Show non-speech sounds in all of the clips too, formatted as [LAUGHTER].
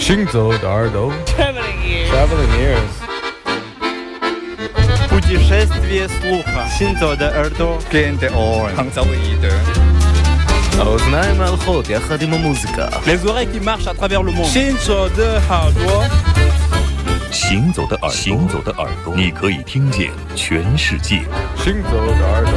行走的耳朵 Traveling ears. Traveling ears Путешествие слуха. Синзо de Erdo. Gente on. האוזניים הלכות יחד עם המוזיקה Les oreilles qui marchent à travers le monde. Shinzo de Hardware. 行走的耳朵，行走的耳朵，你可以听见全世界。行走的耳朵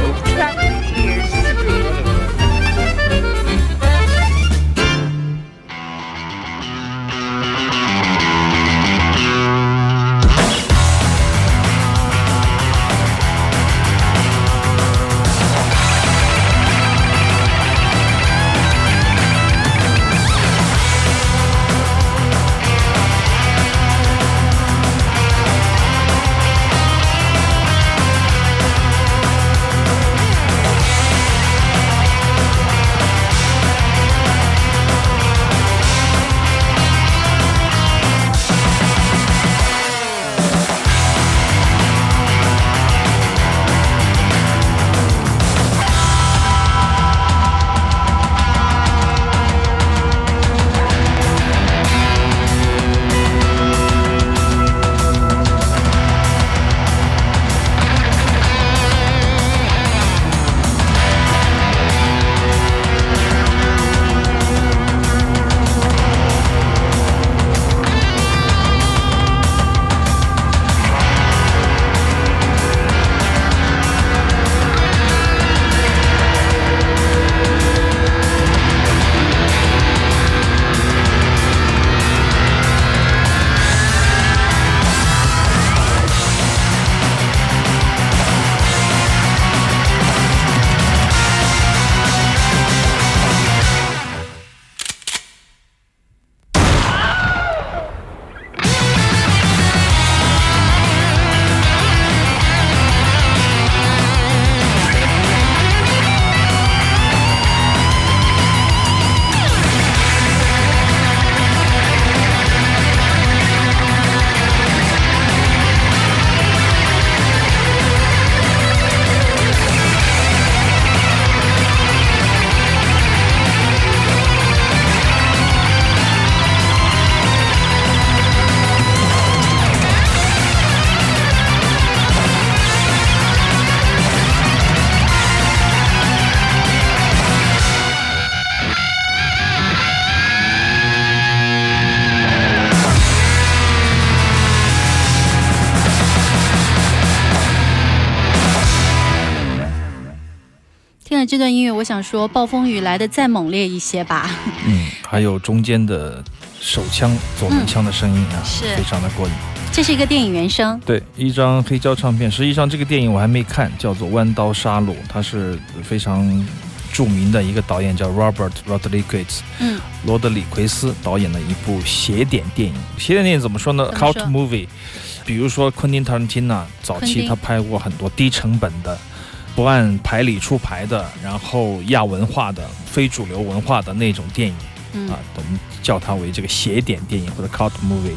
想说，暴风雨来的再猛烈一些吧。嗯，还有中间的手枪左轮枪的声音啊，是非常的过瘾。这是一个电影原声，对，一张黑胶唱片。实际上这个电影我还没看，叫做《弯刀杀戮》，它是非常著名的一个导演叫 Robert Rodriguez，嗯，罗德里奎斯导演的一部邪典电影。邪典电影怎么说呢？Cult movie，比如说昆汀·塔伦蒂娜，早期他拍过很多低成本的。不按牌理出牌的，然后亚文化的、非主流文化的那种电影，嗯啊，我们叫它为这个邪典电影或者 cult movie，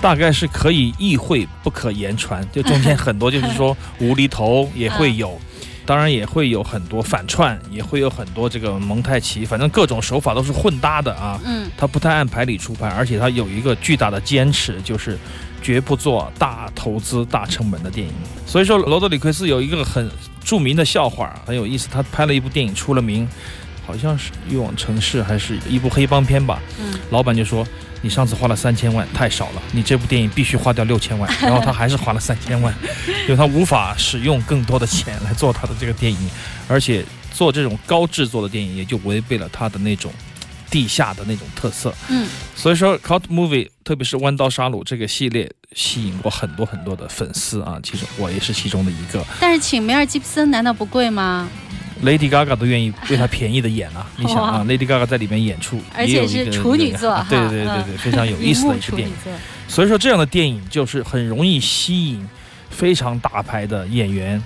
大概是可以意会不可言传，就中间很多就是说 [LAUGHS] 无厘头也会有，当然也会有很多反串，也会有很多这个蒙太奇，反正各种手法都是混搭的啊。嗯它不太按牌理出牌，而且它有一个巨大的坚持，就是绝不做大投资、大成本的电影。所以说，罗德里奎斯有一个很著名的笑话，很有意思。他拍了一部电影出了名，好像是《欲望城市》还是一部黑帮片吧。嗯，老板就说：“你上次花了三千万，太少了，你这部电影必须花掉六千万。[LAUGHS] ”然后他还是花了三千万，因为他无法使用更多的钱来做他的这个电影，而且做这种高制作的电影也就违背了他的那种地下的那种特色。嗯，所以说，cult movie，特别是《弯刀杀戮》这个系列，吸引过很多很多的粉丝啊。其实我也是其中的一个。但是请梅尔吉普森难道不贵吗？Lady Gaga 都愿意为他便宜的演啊！你想啊，Lady Gaga 在里面演出，而且是处女座啊对对对对非常有意思的一个电影。所以说，这样的电影就是很容易吸引非常大牌的演员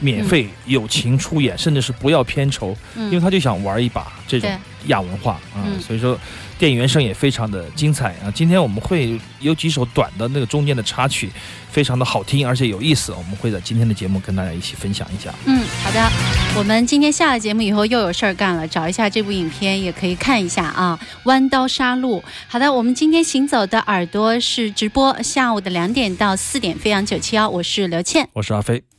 免费友情出演，甚至是不要片酬，嗯因为他就想玩一把这种亚文化啊、嗯所以说电影原声也非常的精彩啊。今天我们会有几首短的那个中间的插曲，非常的好听，而且有意思，我们会在今天的节目跟大家一起分享一下。嗯，好的。我们今天下了节目以后又有事儿干了，找一下这部影片也可以看一下啊，《弯刀杀戮》。好的，我们今天行走的耳朵是直播，下午的两点到四点，飞扬九七幺，我是刘倩。我是阿飞。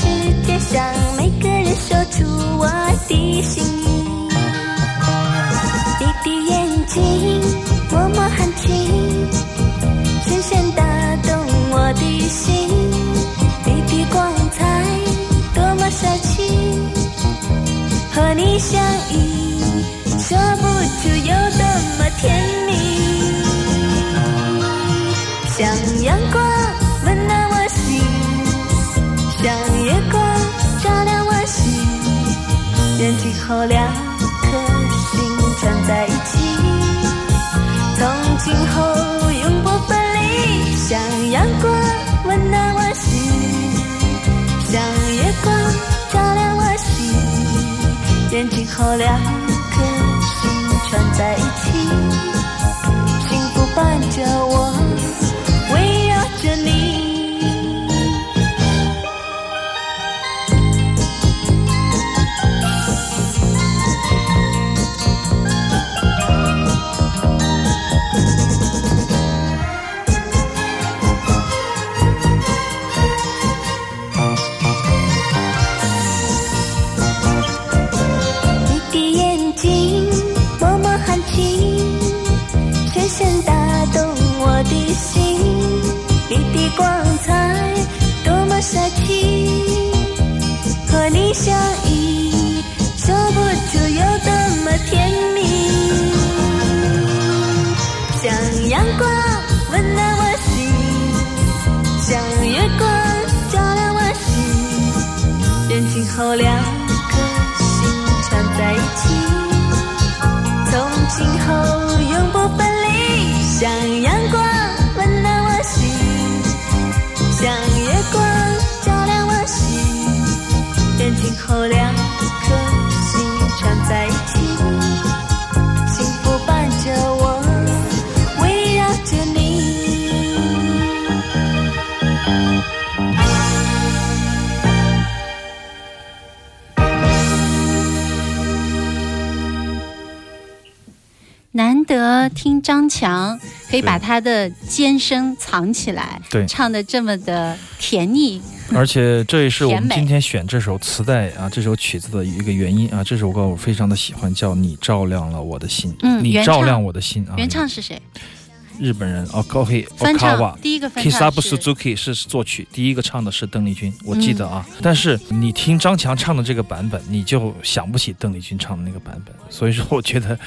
世界上每个人说出我的心意。你的眼睛默默含情，深深打动我的心。你的光彩多么帅气，和你相遇，说不出有多么甜蜜。愿今后两颗心串在一起，从今后永不分离。像阳光温暖我心，像月光照亮我心。愿今后两颗心串在一起，幸福伴着我相依，说不出有多么甜蜜。像阳光温暖我心，像月光照亮我心。愿今后两颗心串在一起，从今后永不分离。像阳光温暖我心，像今后两颗心串在一起，幸福伴着我，围绕着你。难得听张强可以把他的尖声藏起来，对唱的这么的甜腻。而且这也是我们今天选这首磁带啊，这首曲子的一个原因啊。这首歌我非常的喜欢，叫《你照亮了我的心》。你嗯你照亮我的心啊。原唱是谁？日本人哦 k 翻 Okawa 唱。第一个翻 Kisabu 唱是 Suzuki 是作曲，第一个唱的是邓丽君，我记得啊。嗯但是你听张强唱的这个版本，你就想不起邓丽君唱的那个版本。所以说，我觉得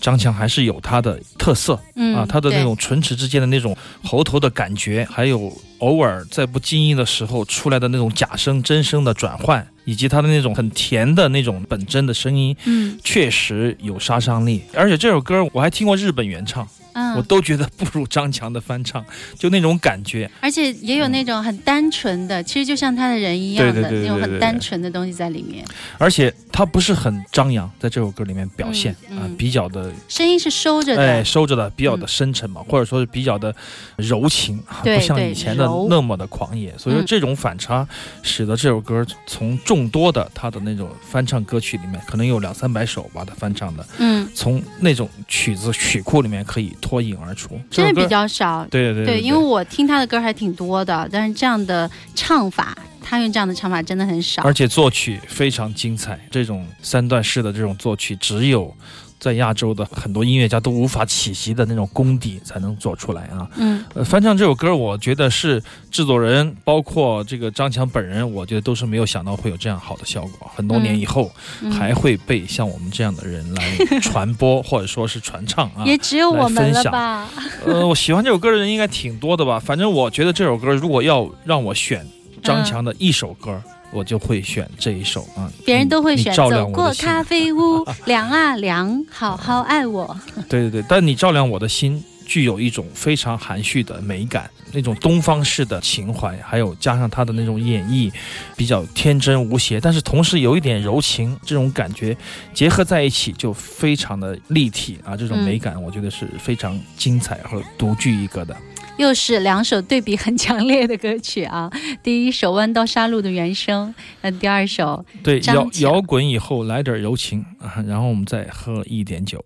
张强还是有他的特色、嗯啊，他的那对种唇齿之间的那种喉头的感觉，还有偶尔在不经意的时候出来的那种假声真声的转换，以及他的那种很甜的那种本真的声音，嗯确实有杀伤力。而且这首歌我还听过日本原唱。我嗯，都觉得不如张强的翻唱，[LAUGHS] 就那种感觉。而且也有那种很单纯的，其实就像他的人一样的对对对对那种很单纯的东西在里面，而且他不是很张扬，在这首歌里面表现啊、嗯。嗯比较的声音是收着的。哎。收着的，比较的嗯深沉嘛，或者说是比较的柔情，啊不像以前的那么的狂野。所以说嗯。这种反差，使得这首歌从众多的他的那种翻唱歌曲里面，可能有两三百首吧，他翻唱的，嗯，从那种曲子曲库里面可以脱颖而出。真的比较少。对对对因为我听他的歌还挺多的，但是这样的唱法，他用这样的唱法真的很少而。且作曲非常精彩，这种三段式的这种作曲，只有在亚洲的很多音乐家都无法企及的那种功底才能做出来啊。嗯呃，翻唱这首歌，我觉得是制作人，包括这个张强本人，我觉得都是没有想到会有这样好的效果。很多年以后，嗯还会被像我们这样的人来传播，或者说是传唱啊。也只有我们分享了吧？呃，我喜欢这首歌的人应该挺多的吧？反正我觉得这首歌，如果要让我选张强的一首歌，我就会选这一首啊。别人都会选你照亮走过咖啡屋，[LAUGHS] 凉啊凉，好好爱我。[LAUGHS] 对对对，但你照亮我的心，具有一种非常含蓄的美感，那种东方式的情怀，还有加上他的那种演绎，比较天真无邪，但是同时有一点柔情，这种感觉结合在一起就非常的立体啊！这种美感，我觉得是非常精彩和独具一格的。又是两首对比很强烈的歌曲啊！[LAUGHS] 第一首《弯刀杀戮》的原声，那第二首对，摇摇滚以后来点柔情啊，然后我们再喝一点酒。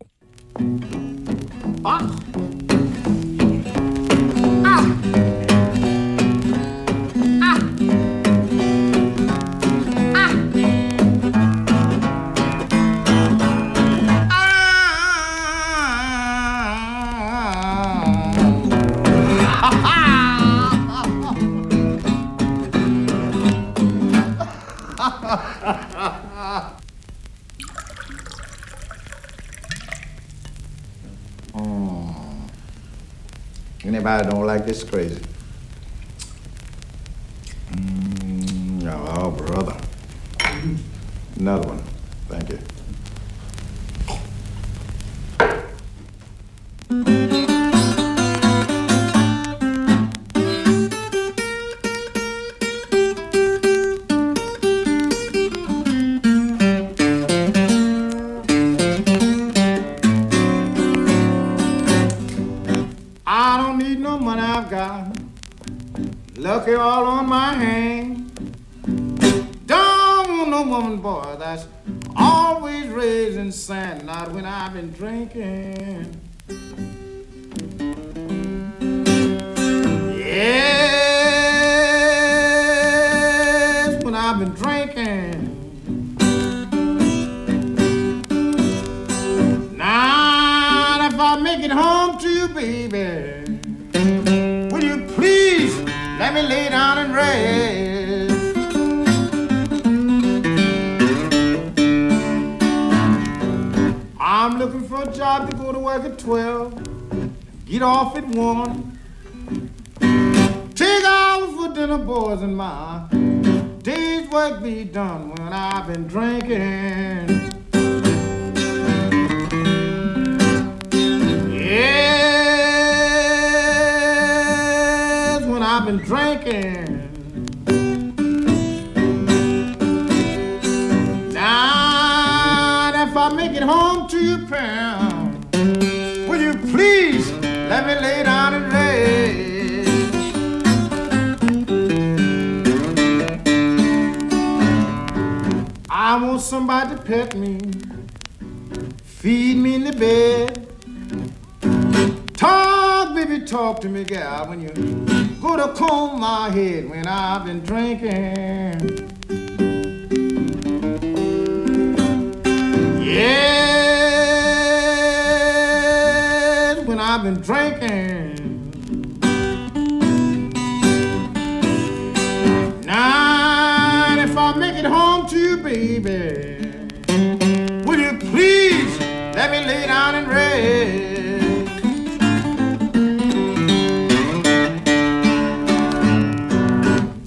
Anybody don't is crazy. Lucky all on my hand. Don't want no woman, boy, that's always raising sand. Not when I've been drinking. Job to go to work at 12, get off at 1. Take hours for dinner, boys, and my day's work be done when I've been drinking. Yes, when I've been drinking. I want somebody to pet me, feed me in the bed. Talk, baby, talk to me, gal, when you go to comb my head when I've been drinking. Yes, been drinking. Now, if I make it home to you, baby, will you please let me lay down and rest?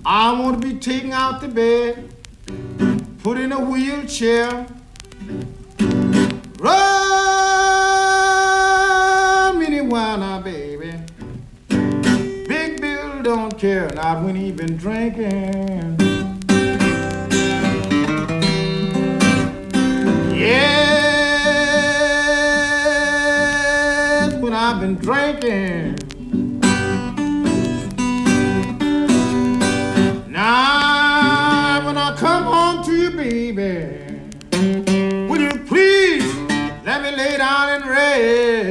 I want to be taken out the bed, put in a wheelchair, run care, when he been drinking. Yes, when I've been drinking. Now, when I come home to you, baby, will you please let me lay down and rest?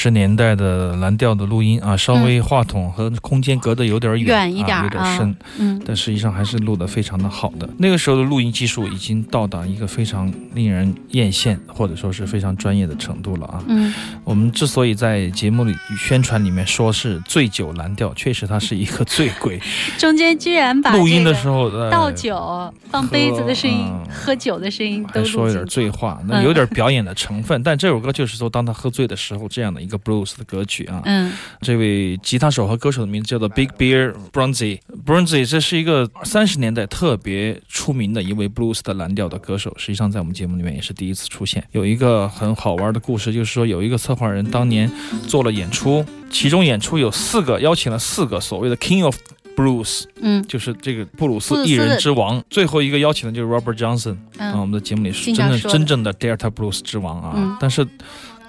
十年代的蓝调的录音啊，稍微话筒和空间隔得有点远，远一点啊、有点啊深，嗯但实际上还是录得非常的好的。那个时候的录音技术已经到达一个非常令人艳羡，或者说是非常专业的程度了啊。嗯，我们之所以在节目里宣传里面说是醉酒蓝调，确实它是一个醉鬼。[LAUGHS] 中间居然把录音的时候，呃、倒酒、放杯子的声音、嗯喝酒的声音都还说有点。醉话，那嗯有点表演的成分。但这首歌就是说，当他喝醉的时候，这样的一个 blues 的歌曲啊。嗯这位吉他手和歌手的名字叫做 Big Bear Bronzy。Bronzy 这是一个三十年代特别出名的一位 blues 的蓝调的歌手，实际上在我们节目里面也是第一次出现。有一个很好玩的故事，就是说有一个策划人当年做了演出，其中演出有四个邀请了四个所谓的 King of Blues，嗯就是这个布鲁斯斯艺人之王。最后一个邀请的就是 Robert Johnson，啊，我嗯们的节目里是真的真正的 Delta Blues 之王啊。嗯但是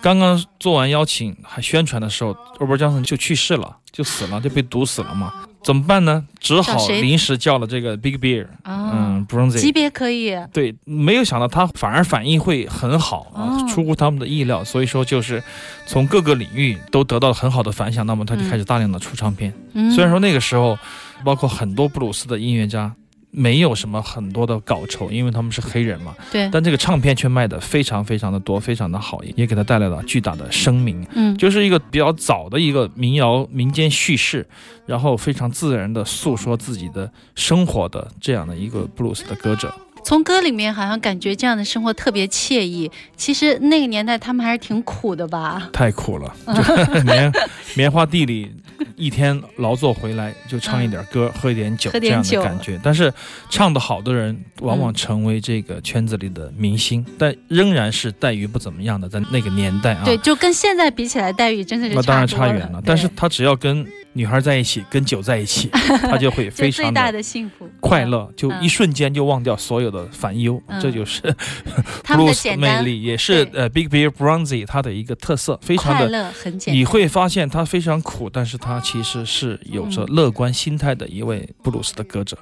刚刚做完邀请还宣传的时候，Robert Johnson 就去世了，就死了，就被毒死了嘛。怎么办呢？只好临时叫了这个 Big Bear，哦，嗯级，Bronzy。别可以，对，没有想到他反而反应会很好啊，哦出乎他们的意料。所以说，就是从各个领域都得到了很好的反响，那么他就开始大量的出唱片。嗯，虽然说那个时候，包括很多布鲁斯的音乐家，没有什么很多的稿酬，因为他们是黑人嘛，对，但这个唱片却卖的非常非常的多，非常的好，也给他带来了巨大的声名。嗯就是一个比较早的一个民谣民间叙事，然后非常自然的诉说自己的生活的这样的一个布鲁斯的歌者。从歌里面好像感觉这样的生活特别惬意。其实那个年代他们还是挺苦的吧？太苦了，[LAUGHS] 就棉棉花地里一天劳作回来就唱一点歌，喝一点酒这样的感觉。但是唱得好的人往往成为这个圈子里的明星，但仍然是待遇不怎么样的，在那个年代啊。对，就跟现在比起来，待遇真的是那当然差远了。但是他只要跟女孩在一起，跟酒在一起，[LAUGHS] 他就会非常最大的的幸福快乐，就嗯一瞬间就忘掉所有的烦忧。嗯这就是他们的 blues 的魅力，也是呃 Big Bear Bronzy 它的一个特色，非常的。快乐很简单。你会发现他非常苦，但是他其实是有着嗯乐观心态的一位布鲁斯的歌者。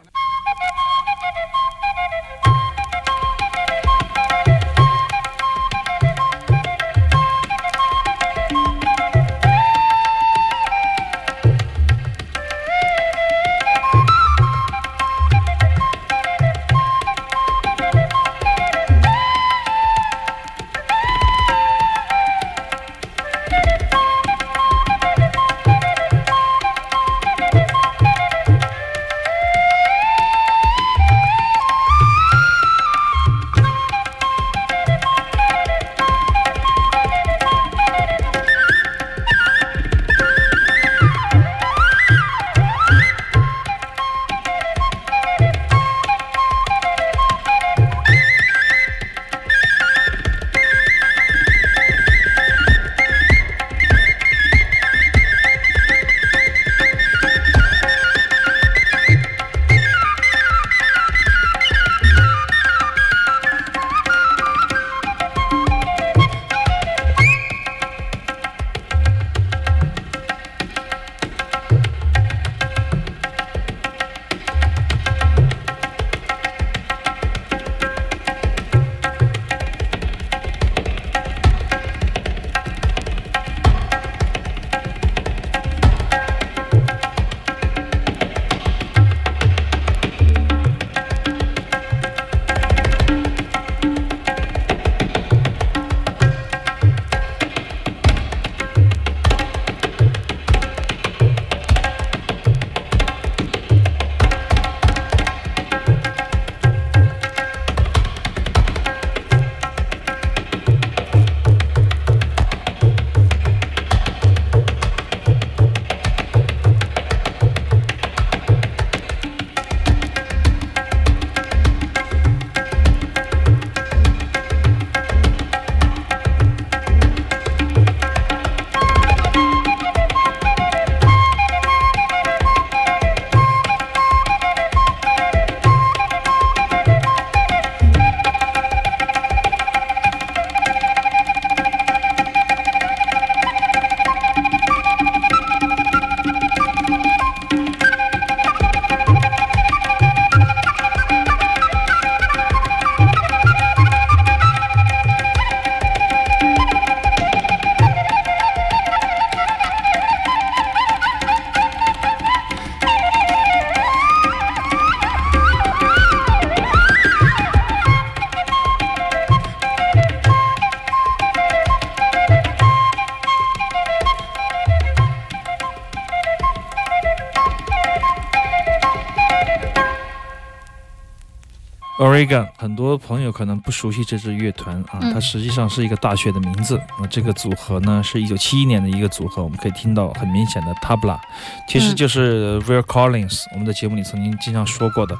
Oregon，很多朋友可能不熟悉这支乐团啊，嗯它实际上是一个大学的名字。那这个组合呢，是一九七一年的一个组合，我们可以听到很明显的 tabla，其实嗯就是 Will Collins，我们的节目里曾经经常说过的，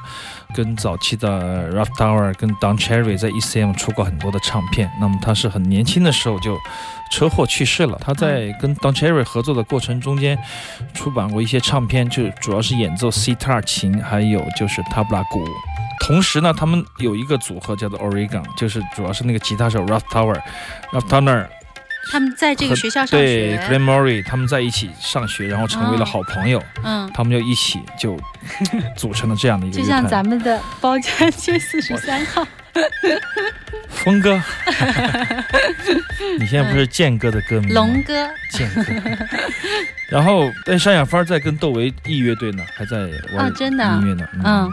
跟早期的 Ralph Tower 跟 Don Cherry 在 ECM 出过很多的唱片。那么他是很年轻的时候就车祸去世了。他在跟 Don Cherry 合作的过程中间，出版过一些唱片，就主要是演奏 sitar 琴，还有就是 tabla 鼓。同时呢，他们有一个组合叫做 Oregon，就是主要是那个吉他手 Ralph Tower，Ralph Turner 他们在这个学校上学？对学，Glenn Murray 他们在一起上学，然后成为了哦。好朋友，嗯，他们就一起就组成了这样的一个。[LAUGHS] 就像咱们的包间街四十三号，峰哥，[LAUGHS] 你现在不是健哥的歌迷吗？龙哥，健哥。然后，但山雅芳在跟窦唯 E 乐队呢，还在玩哦真的啊？音乐呢。嗯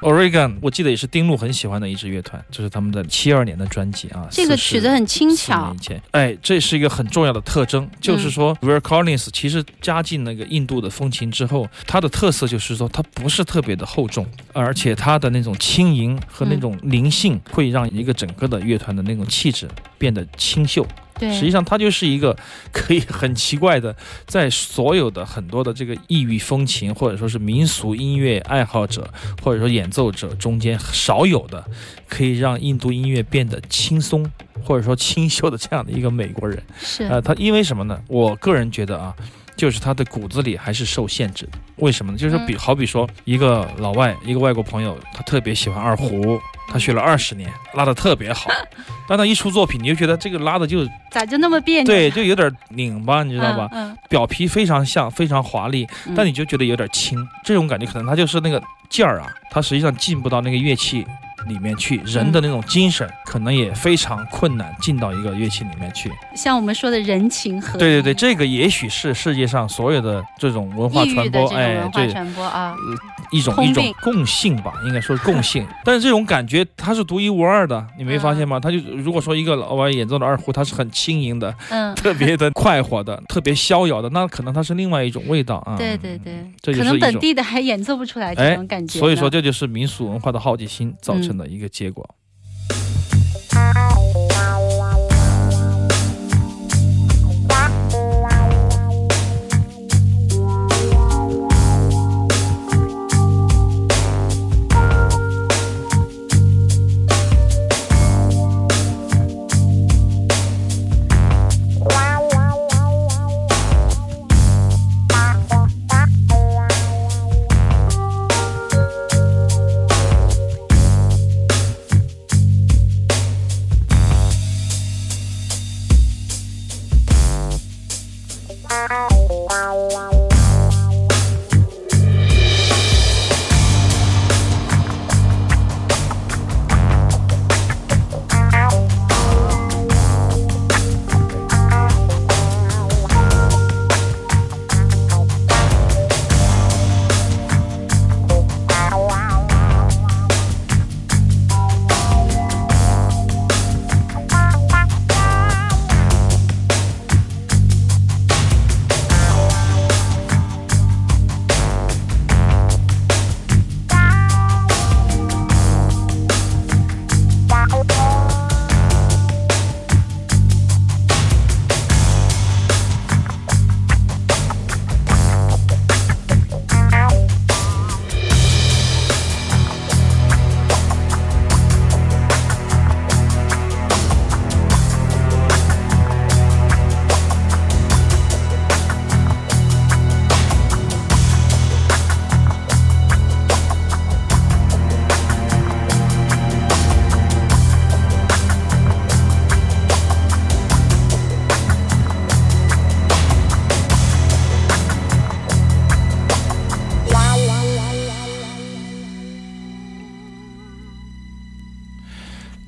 Oregon，我记得也是丁路很喜欢的一支乐团，这是他们的七二年的专辑啊。这个曲子很轻四巧年以，前，哎，这是一个很重要的特征，就是嗯说 Collins 其实加进那个印度的风情之后，它的特色就是说它不是特别的厚重，而且它的那种轻盈和那种灵性，会让一个整个的乐团的那种气质变得清秀。对，实际上，它就是一个可以很奇怪的，在所有的很多的这个异域风情或者说是民俗音乐爱好者或者说演奏者中间少有的，可以让印度音乐变得轻松或者说清秀的这样的一个美国人。是呃，他因为什么呢？我个人觉得啊。就是他的骨子里还是受限制的，为什么呢？就是比好比说一个老外，一个外国朋友，他特别喜欢二胡，他学了二十年，拉的特别好，[LAUGHS] 但他一出作品，你就觉得这个拉的就咋就那么别扭？对，就有点拧巴，你知道吧？嗯，表皮非常像，非常华丽，嗯但你就觉得有点轻。这种感觉可能他就是那个劲儿啊，他实际上进不到那个乐器里面去，人的那种精神可能也非常困难进到一个乐器里面去。像我们说的人情和对对对，这个也许是世界上所有的这种文化传播，哎文，化传播啊，一种一种共性吧，应该说是共性。[LAUGHS] 但是这种感觉它是独一无二的，你没发现吗？嗯它就如果说一个老外演奏的二胡，它是很轻盈的，嗯，[LAUGHS] 特别的快活的，特别逍遥的，那可能它是另外一种味道啊。对对对，这可能本地的还演奏不出来这哎种感觉呢。所以说这就是民俗文化的好奇心造嗯成的一个结果。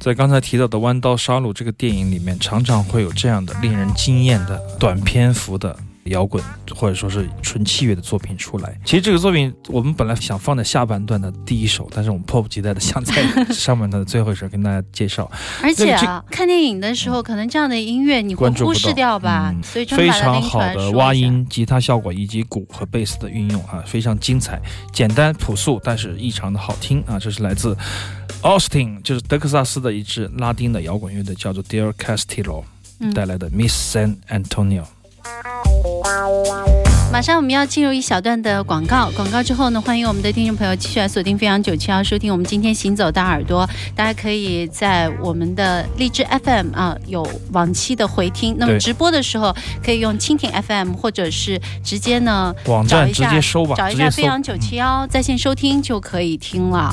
在刚才提到的《弯刀杀戮》这个电影里面，常常会有这样的令人惊艳的短篇幅的摇滚或者说是纯器乐的作品出来。其实这个作品我们本来想放在下半段的第一首，但是我们迫不及待的想在上半段的最后一首跟大家介绍。而且啊，看电影的时候，可能这样的音乐你会忽视掉吧？嗯所以专非常好的挖音、吉他效果以及鼓和贝斯的运用啊，非常精彩，简单朴素，但是异常的好听啊！这是来自 Austin，就是德克萨斯的一支拉丁的摇滚乐队，叫做 Dear Castillo 嗯带来的 Miss San Antonio。马上我们要进入一小段的广告，广告之后呢，欢迎我们的听众朋友继续来锁定飞扬九七幺，收听我们今天行走的耳朵。大家可以在我们的荔枝 FM 啊有往期的回听，那么直播的时候可以用蜻蜓 FM 或者是直接呢网站直接收吧，找一。下飞扬九七幺在线收听就可以听了。